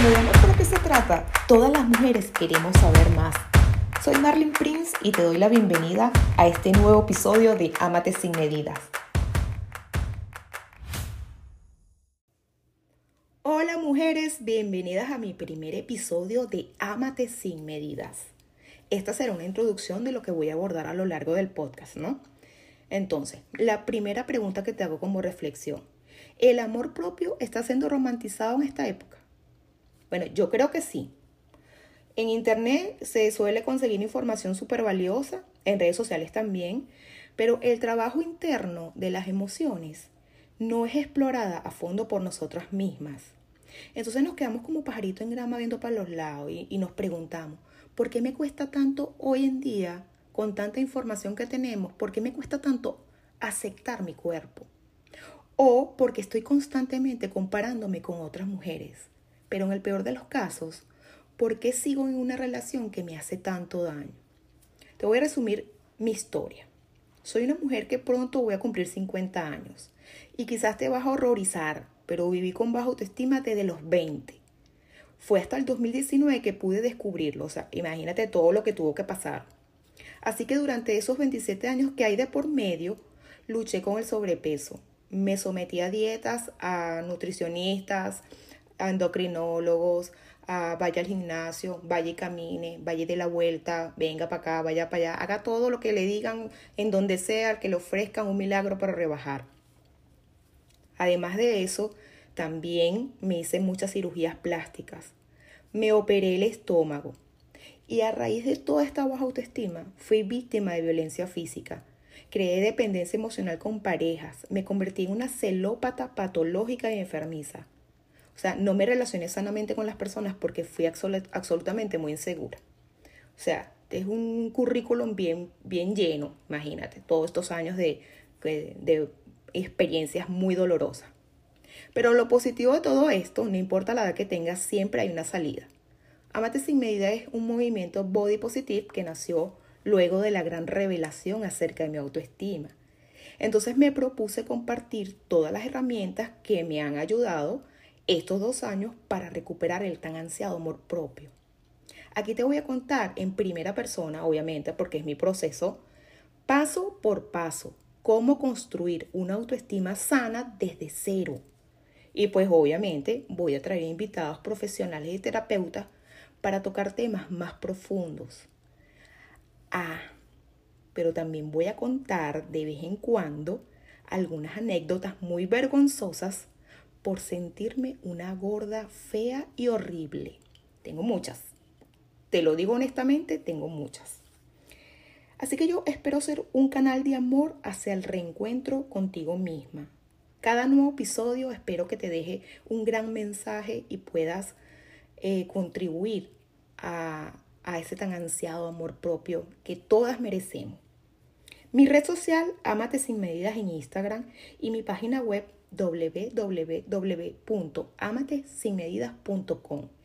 cuando de amor por lo se trata, todas las mujeres queremos saber más. Soy Marlene Prince y te doy la bienvenida a este nuevo episodio de Amate sin medidas. Hola mujeres, bienvenidas a mi primer episodio de Amate sin medidas. Esta será una introducción de lo que voy a abordar a lo largo del podcast, ¿no? Entonces, la primera pregunta que te hago como reflexión. ¿El amor propio está siendo romantizado en esta época? Bueno, yo creo que sí. En Internet se suele conseguir información súper valiosa, en redes sociales también, pero el trabajo interno de las emociones no es explorada a fondo por nosotras mismas. Entonces nos quedamos como pajarito en grama viendo para los lados y, y nos preguntamos, ¿por qué me cuesta tanto hoy en día, con tanta información que tenemos, por qué me cuesta tanto aceptar mi cuerpo? o porque estoy constantemente comparándome con otras mujeres. Pero en el peor de los casos, ¿por qué sigo en una relación que me hace tanto daño? Te voy a resumir mi historia. Soy una mujer que pronto voy a cumplir 50 años y quizás te vas a horrorizar, pero viví con baja autoestima desde los 20. Fue hasta el 2019 que pude descubrirlo, o sea, imagínate todo lo que tuvo que pasar. Así que durante esos 27 años que hay de por medio, luché con el sobrepeso, me sometí a dietas, a nutricionistas, a endocrinólogos, a vaya al gimnasio, vaya y camine, vaya de la vuelta, venga para acá, vaya para allá, haga todo lo que le digan en donde sea, que le ofrezcan un milagro para rebajar. Además de eso, también me hice muchas cirugías plásticas. Me operé el estómago. Y a raíz de toda esta baja autoestima, fui víctima de violencia física Creé dependencia emocional con parejas. Me convertí en una celópata patológica y enfermiza. O sea, no me relacioné sanamente con las personas porque fui absolutamente muy insegura. O sea, es un currículum bien, bien lleno, imagínate, todos estos años de, de experiencias muy dolorosas. Pero lo positivo de todo esto, no importa la edad que tengas, siempre hay una salida. Amate sin medida es un movimiento body positive que nació luego de la gran revelación acerca de mi autoestima. Entonces me propuse compartir todas las herramientas que me han ayudado estos dos años para recuperar el tan ansiado amor propio. Aquí te voy a contar en primera persona, obviamente, porque es mi proceso, paso por paso, cómo construir una autoestima sana desde cero. Y pues obviamente voy a traer invitados profesionales y terapeutas para tocar temas más profundos. Ah, pero también voy a contar de vez en cuando algunas anécdotas muy vergonzosas por sentirme una gorda fea y horrible. Tengo muchas. Te lo digo honestamente, tengo muchas. Así que yo espero ser un canal de amor hacia el reencuentro contigo misma. Cada nuevo episodio espero que te deje un gran mensaje y puedas eh, contribuir a a ese tan ansiado amor propio que todas merecemos. Mi red social, Amate Sin Medidas en Instagram y mi página web www.amatesinmedidas.com.